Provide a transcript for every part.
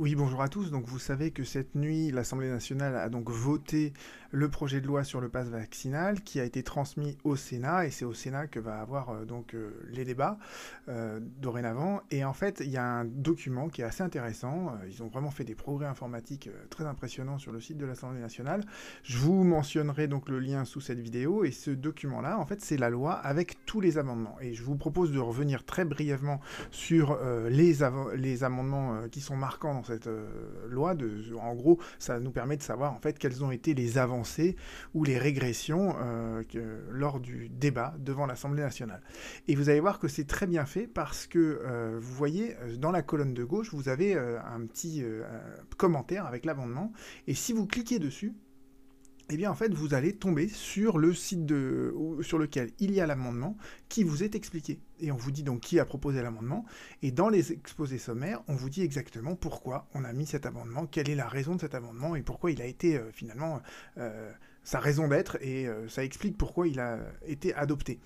Oui, bonjour à tous. Donc vous savez que cette nuit, l'Assemblée nationale a donc voté le projet de loi sur le pass vaccinal qui a été transmis au Sénat et c'est au Sénat que va avoir euh, donc euh, les débats euh, dorénavant. Et en fait, il y a un document qui est assez intéressant. Ils ont vraiment fait des progrès informatiques très impressionnants sur le site de l'Assemblée nationale. Je vous mentionnerai donc le lien sous cette vidéo et ce document-là, en fait, c'est la loi avec tous les amendements. Et je vous propose de revenir très brièvement sur les, amendements qui sont marquants cette loi. De, en gros, ça nous permet de savoir en fait quelles ont été les avancées ou les régressions euh, lors du débat devant l'Assemblée nationale. Et vous allez voir que c'est très bien fait parce que euh, vous voyez, euh, dans la colonne de gauche, vous avez un petit commentaire avec l'amendement. Et si vous cliquez dessus, eh bien en fait vous allez tomber sur le site sur lequel il y a l'amendement qui vous est expliqué. Et on vous dit donc qui a proposé l'amendement. Et dans les exposés sommaires, on vous dit exactement pourquoi on a mis cet amendement, quelle est la raison de cet amendement et pourquoi il a été euh, finalement euh, sa raison d'être et euh, ça explique pourquoi il a été adopté.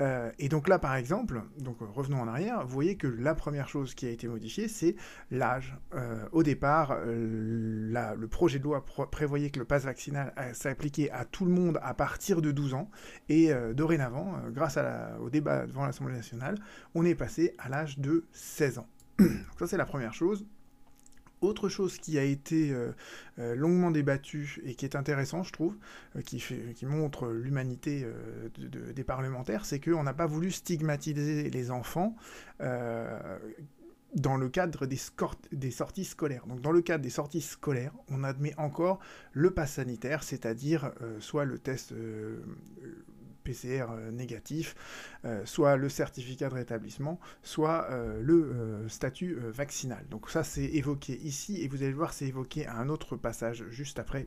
Euh, et donc là, par exemple, donc euh, revenons en arrière, vous voyez que la première chose qui a été modifiée, c'est l'âge. au départ, le projet de loi prévoyait que le pass vaccinal s'appliquait à tout le monde à partir de 12 ans, et dorénavant, grâce au débat devant l'Assemblée nationale, on est passé à l'âge de 16 ans. donc ça, c'est la première chose. Autre chose qui a été euh, euh, longuement débattue et qui est intéressant, je trouve, euh, qui, montre l'humanité des parlementaires, c'est qu'on n'a pas voulu stigmatiser les enfants dans le cadre des, des, sorties scolaires. Donc dans le cadre des sorties scolaires, on admet encore le pass sanitaire, c'est-à-dire soit le test PCR euh, négatif, euh, soit le certificat de rétablissement, soit euh, le statut vaccinal. Donc ça c'est évoqué ici et vous allez voir c'est évoqué à un autre passage juste après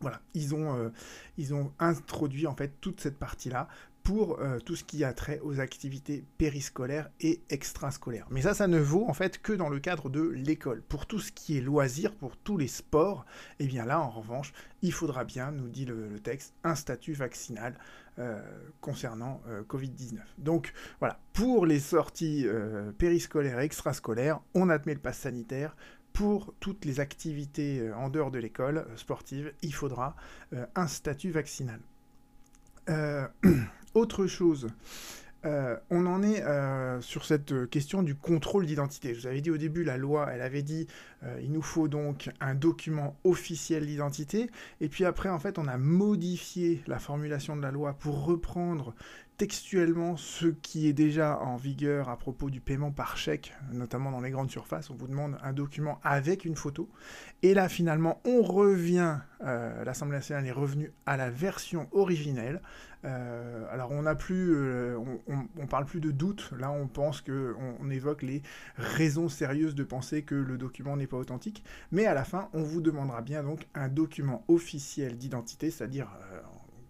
voilà, ils ont, ils ont introduit en fait toute cette partie-là pour euh, tout ce qui a trait aux activités périscolaires et extrascolaires. Mais ça, ça ne vaut en fait que dans le cadre de l'école. Pour tout ce qui est loisirs, pour tous les sports, et eh bien là, en revanche, il faudra bien, nous dit le, texte, un statut vaccinal euh, concernant euh, Covid-19. Donc voilà, pour les sorties périscolaires et extrascolaires, on admet le pass sanitaire pour toutes les activités en dehors de l'école sportive, il faudra un statut vaccinal. Autre chose, euh, on en est euh, sur cette question du contrôle d'identité. Je vous avais dit au début, la loi, elle avait dit euh, il nous faut donc un document officiel d'identité. Et puis après, en fait, on a modifié la formulation de la loi pour reprendre textuellement ce qui est déjà en vigueur à propos du paiement par chèque, notamment dans les grandes surfaces. On vous demande un document avec une photo. Et là, finalement, on revient, euh, l'Assemblée nationale est revenue à la version originelle. Euh, alors, on n'a plus, on, parle plus de doute. Là, on pense que, on, évoque les raisons sérieuses de penser que le document n'est pas authentique. Mais à la fin, on vous demandera bien donc un document officiel d'identité, c'est-à-dire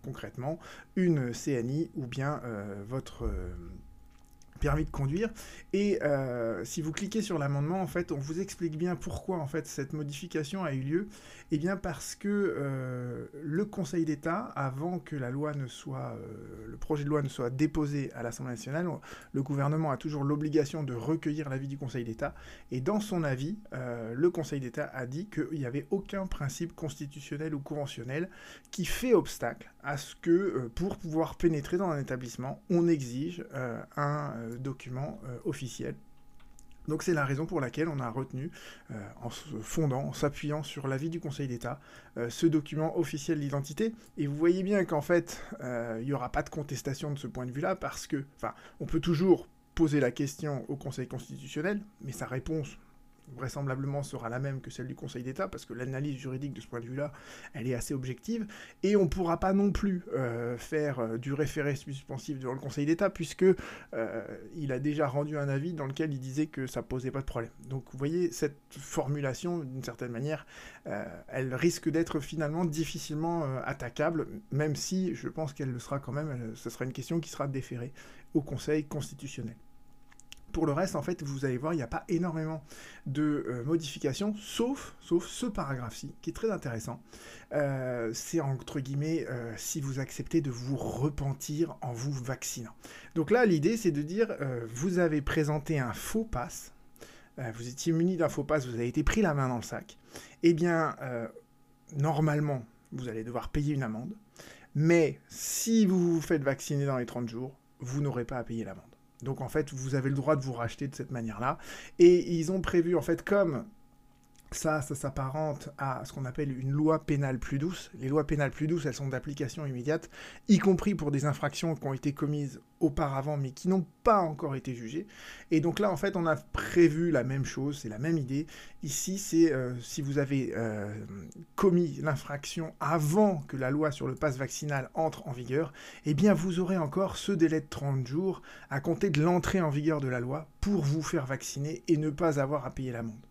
concrètement une CNI ou bien euh, votre euh, permis de conduire. Et euh, si vous cliquez sur l'amendement, en fait, on vous explique bien pourquoi en fait cette modification a eu lieu. Eh bien parce que euh, le Conseil d'État, avant que la loi ne soit, euh, le projet de loi ne soit déposé à l'Assemblée nationale, le gouvernement a toujours l'obligation de recueillir l'avis du Conseil d'État. Et dans son avis, le Conseil d'État a dit qu'il n'y avait aucun principe constitutionnel ou conventionnel qui fait obstacle à ce que, pour pouvoir pénétrer dans un établissement, on exige un document euh, officiel. Donc c'est la raison pour laquelle on a retenu, euh, en se fondant, en s'appuyant sur l'avis du Conseil d'État, ce document officiel d'identité. Et vous voyez bien qu'en fait, il n'y aura pas de contestation de ce point de vue-là, parce que, enfin, on peut toujours poser la question au Conseil constitutionnel, mais sa réponse vraisemblablement sera la même que celle du Conseil d'État, parce que l'analyse juridique de ce point de vue-là, elle est assez objective, et on ne pourra pas non plus euh, faire euh, du référé suspensif devant le Conseil d'État, puisque euh, il a déjà rendu un avis dans lequel il disait que ça posait pas de problème. Donc vous voyez, cette formulation, d'une certaine manière, elle risque d'être finalement difficilement attaquable, même si je pense qu'elle le sera quand même, ce sera une question qui sera déférée au Conseil constitutionnel. Pour le reste, en fait, vous allez voir, il n'y a pas énormément de euh, modifications, sauf, sauf ce paragraphe-ci, qui est très intéressant. Euh, c'est entre guillemets, euh, si vous acceptez de vous repentir en vous vaccinant. Donc là, l'idée, c'est de dire, vous avez présenté un faux pass, vous étiez muni d'un faux passe, vous avez été pris la main dans le sac, eh bien, normalement, vous allez devoir payer une amende. Mais si vous vous faites vacciner dans les 30 jours, vous n'aurez pas à payer l'amende. Donc en fait, vous avez le droit de vous racheter de cette manière-là. Et ils ont prévu, en fait, comme ça, ça s'apparente à ce qu'on appelle une loi pénale plus douce. Les lois pénales plus douces, elles sont d'application immédiate, y compris pour des infractions qui ont été commises auparavant, mais qui n'ont pas encore été jugées. Et donc là, en fait, on a prévu la même chose, c'est la même idée. Ici, c'est euh, si vous avez euh, commis l'infraction avant que la loi sur le passe vaccinal entre en vigueur, eh bien, vous aurez encore ce délai de 30 jours à compter de l'entrée en vigueur de la loi pour vous faire vacciner et ne pas avoir à payer l'amende.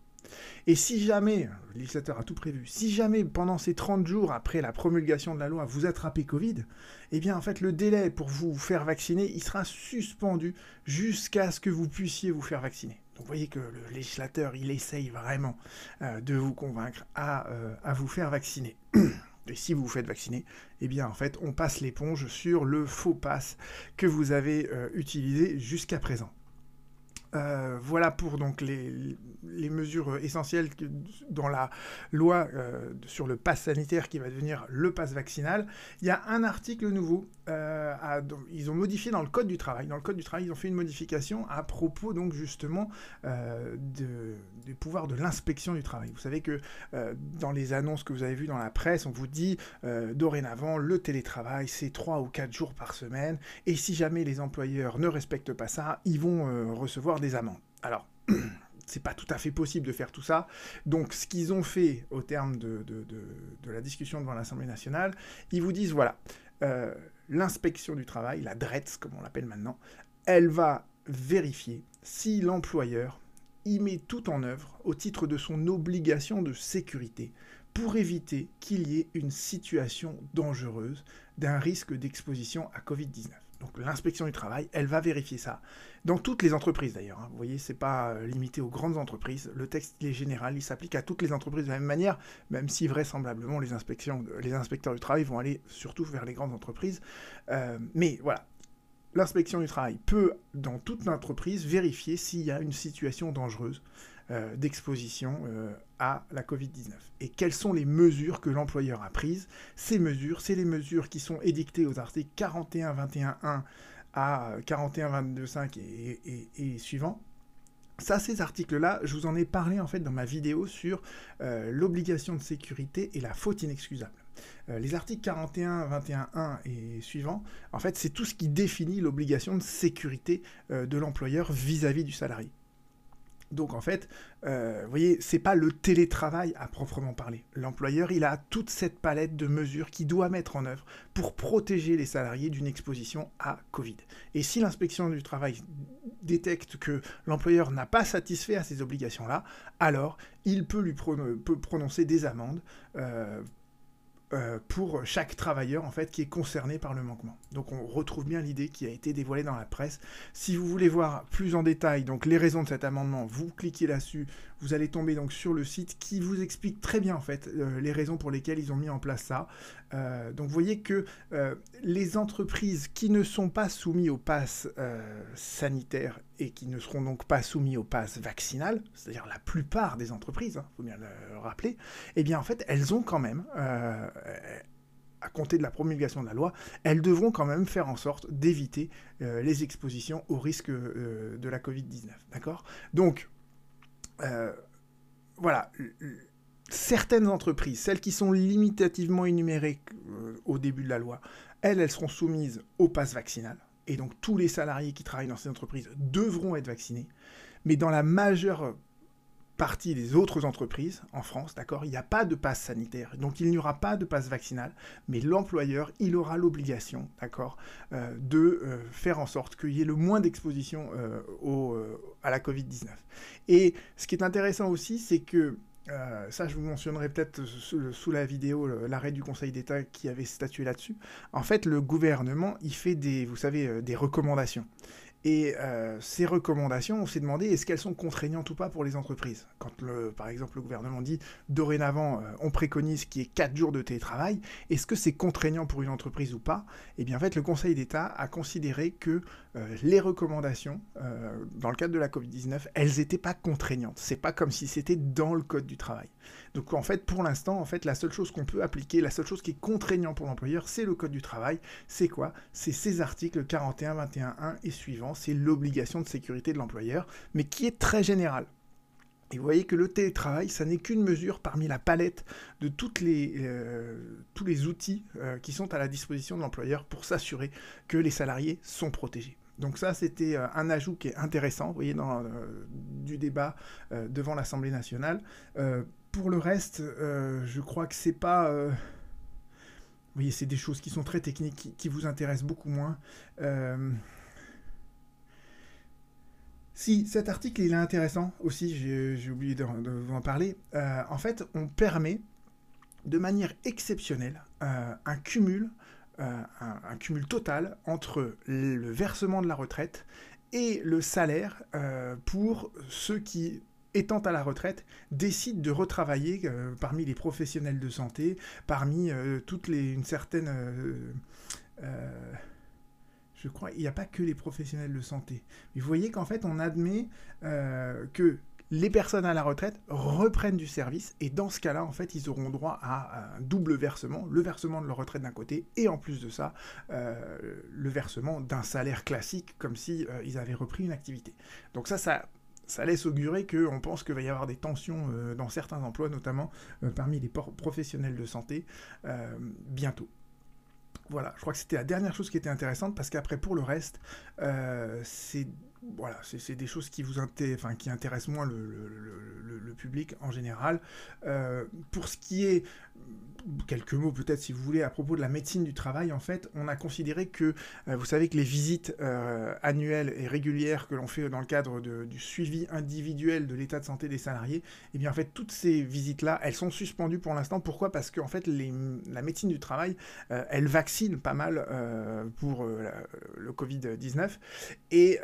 Et si jamais, le législateur a tout prévu, si jamais pendant ces 30 jours après la promulgation de la loi, vous attrapez Covid, eh bien en fait le délai pour vous faire vacciner, il sera suspendu jusqu'à ce que vous puissiez vous faire vacciner. Donc vous voyez que le législateur, il essaye vraiment euh, de vous convaincre à, euh, à vous faire vacciner. Et si vous vous faites vacciner, eh bien en fait on passe l'éponge sur le faux pass que vous avez euh, utilisé jusqu'à présent. Euh, voilà pour donc les, mesures essentielles dans la loi euh, sur le pass sanitaire qui va devenir le pass vaccinal. Il y a un article nouveau. Euh, ils ont modifié dans le code du travail. Dans le code du travail, ils ont fait une modification à propos donc justement du pouvoir de l'inspection du travail. Vous savez que dans les annonces que vous avez vues dans la presse, on vous dit dorénavant le télétravail c'est 3 ou 4 jours par semaine et si jamais les employeurs ne respectent pas ça, ils vont recevoir des amendes. Alors, c'est pas tout à fait possible de faire tout ça. Donc, ce qu'ils ont fait au terme de, la discussion devant l'Assemblée nationale, ils vous disent voilà, euh, l'inspection du travail, la DRETS comme on l'appelle maintenant, elle va vérifier si l'employeur y met tout en œuvre au titre de son obligation de sécurité pour éviter qu'il y ait une situation dangereuse d'un risque d'exposition à Covid-19. Donc l'inspection du travail, elle va vérifier ça. Dans toutes les entreprises d'ailleurs. Hein. Vous voyez, c'est pas euh, limité aux grandes entreprises. Le texte est général, il s'applique à toutes les entreprises de la même manière, même si vraisemblablement les inspecteurs du travail vont aller surtout vers les grandes entreprises. Euh, mais voilà, l'inspection du travail peut, dans toute l'entreprise, vérifier s'il y a une situation dangereuse euh, d'exposition à la Covid-19. Et quelles sont les mesures que l'employeur a prises Ces mesures, c'est les mesures qui sont édictées aux articles 41, 21.1 à 41, 22.5 et, et, et suivants. Ça, ces articles-là, je vous en ai parlé en fait dans ma vidéo sur euh, l'obligation de sécurité et la faute inexcusable. Euh, les articles 41, 21.1 et suivants, en fait, c'est tout ce qui définit l'obligation de sécurité euh, de l'employeur vis-à-vis du salarié. Donc en fait, euh, vous voyez, c'est pas le télétravail à proprement parler. L'employeur, il a toute cette palette de mesures qu'il doit mettre en œuvre pour protéger les salariés d'une exposition à Covid. Et si l'inspection du travail détecte que l'employeur n'a pas satisfait à ces obligations-là, alors il peut lui prononcer des amendes euh, euh, pour chaque travailleur en fait qui est concerné par le manquement. Donc on retrouve bien l'idée qui a été dévoilée dans la presse. Si vous voulez voir plus en détail les raisons de cet amendement, vous cliquez là-dessus, vous allez tomber donc sur le site qui vous explique très bien en fait euh, les raisons pour lesquelles ils ont mis en place ça. Euh, donc vous voyez que les entreprises qui ne sont pas soumises au pass sanitaire et qui ne seront donc pas soumis au pass vaccinal, c'est-à-dire la plupart des entreprises, il hein, faut bien le rappeler, eh bien en fait elles ont quand même euh, à compter de la promulgation de la loi, elles devront quand même faire en sorte d'éviter euh, les expositions au risque euh, de la Covid-19. D'accord? Donc, voilà, certaines entreprises, celles qui sont limitativement énumérées au début de la loi, elles, elles seront soumises au pass vaccinal. Et donc tous les salariés qui travaillent dans ces entreprises devront être vaccinés. Mais dans la majeure partie des autres entreprises en France, d'accord, il n'y a pas de passe sanitaire, donc il n'y aura pas de passe vaccinal, mais l'employeur, il aura l'obligation, d'accord, euh, de euh, faire en sorte qu'il y ait le moins d'exposition euh, à la Covid-19. Et ce qui est intéressant aussi, c'est que ça, je vous mentionnerai peut-être sous, la vidéo l'arrêt du Conseil d'État qui avait statué là-dessus. En fait, le gouvernement, il fait des, vous savez, des recommandations. Et euh, ces recommandations, on s'est demandé est-ce qu'elles sont contraignantes ou pas pour les entreprises? Quand, le, par exemple, le gouvernement dit dorénavant, euh, on préconise qu'il y ait 4 jours de télétravail, est-ce que c'est contraignant pour une entreprise ou pas? Eh bien, en fait, le Conseil d'État a considéré que euh, les recommandations, dans le cadre de la Covid-19, elles n'étaient pas contraignantes. C'est pas comme si c'était dans le Code du travail. Donc, en fait, pour l'instant, en fait, la seule chose qu'on peut appliquer, la seule chose qui est contraignante pour l'employeur, c'est le Code du travail. C'est quoi? C'est ces articles 41, 21, 1 et suivants c'est l'obligation de sécurité de l'employeur, mais qui est très générale. Et vous voyez que le télétravail, ça n'est qu'une mesure parmi la palette de euh, tous les outils euh, qui sont à la disposition de l'employeur pour s'assurer que les salariés sont protégés. Donc ça, c'était euh, un ajout qui est intéressant, vous voyez, dans du débat devant l'Assemblée nationale. Pour le reste, je crois que c'est pas... vous voyez, c'est des choses qui sont très techniques, qui, vous intéressent beaucoup moins. Si, cet article il est intéressant aussi, j'ai oublié de, vous en parler. Euh, en fait, on permet de manière exceptionnelle euh, un cumul, euh, un, cumul total entre le versement de la retraite et le salaire pour ceux qui, étant à la retraite, décident de retravailler parmi les professionnels de santé, parmi toutes les, une certaine je crois, il n'y a pas que les professionnels de santé. Mais vous voyez qu'en fait, on admet euh, que les personnes à la retraite reprennent du service et dans ce cas-là, en fait, ils auront droit à un double versement, le versement de leur retraite d'un côté et en plus de ça, euh, le versement d'un salaire classique comme si euh, ils avaient repris une activité. Donc ça, ça, ça laisse augurer qu'on pense qu'il va y avoir des tensions dans certains emplois, notamment parmi les professionnels de santé, bientôt. Voilà, je crois que c'était la dernière chose qui était intéressante parce qu'après, pour le reste, euh, c'est voilà, c'est des choses qui vous enfin, qui intéressent moins le, public en général. Euh, pour ce qui est quelques mots peut-être si vous voulez à propos de la médecine du travail, en fait, on a considéré que, euh, vous savez que les visites euh, annuelles et régulières que l'on fait dans le cadre du suivi individuel de l'état de santé des salariés, eh bien en fait toutes ces visites-là, elles sont suspendues pour l'instant. Pourquoi? Parce qu'en fait la médecine du travail, elle vaccine pas mal pour le Covid-19 et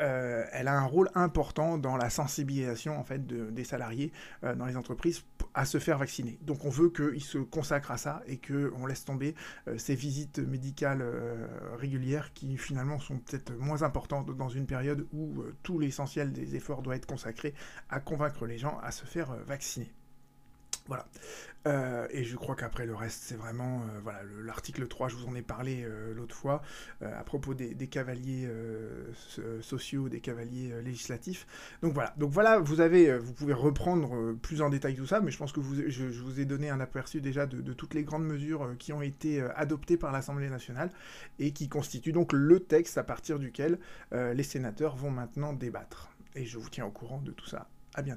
elle a un rôle important dans la sensibilisation en fait des salariés dans les entreprises à se faire vacciner. Donc on veut qu'ils se consacrent à ça et qu'on laisse tomber euh, ces visites médicales euh, régulières qui finalement sont peut-être moins importantes dans une période où euh, tout l'essentiel des efforts doit être consacré à convaincre les gens à se faire vacciner. Voilà. Euh, et je crois qu'après le reste, c'est vraiment euh, voilà l'article 3, je vous en ai parlé euh, l'autre fois, à propos des, cavaliers sociaux, des cavaliers législatifs. Donc voilà, donc voilà, vous avez, vous pouvez reprendre plus en détail tout ça, mais je pense que vous, je, vous ai donné un aperçu déjà de, de, toutes les grandes mesures qui ont été adoptées par l'Assemblée nationale et qui constituent donc le texte à partir duquel les sénateurs vont maintenant débattre. Et je vous tiens au courant de tout ça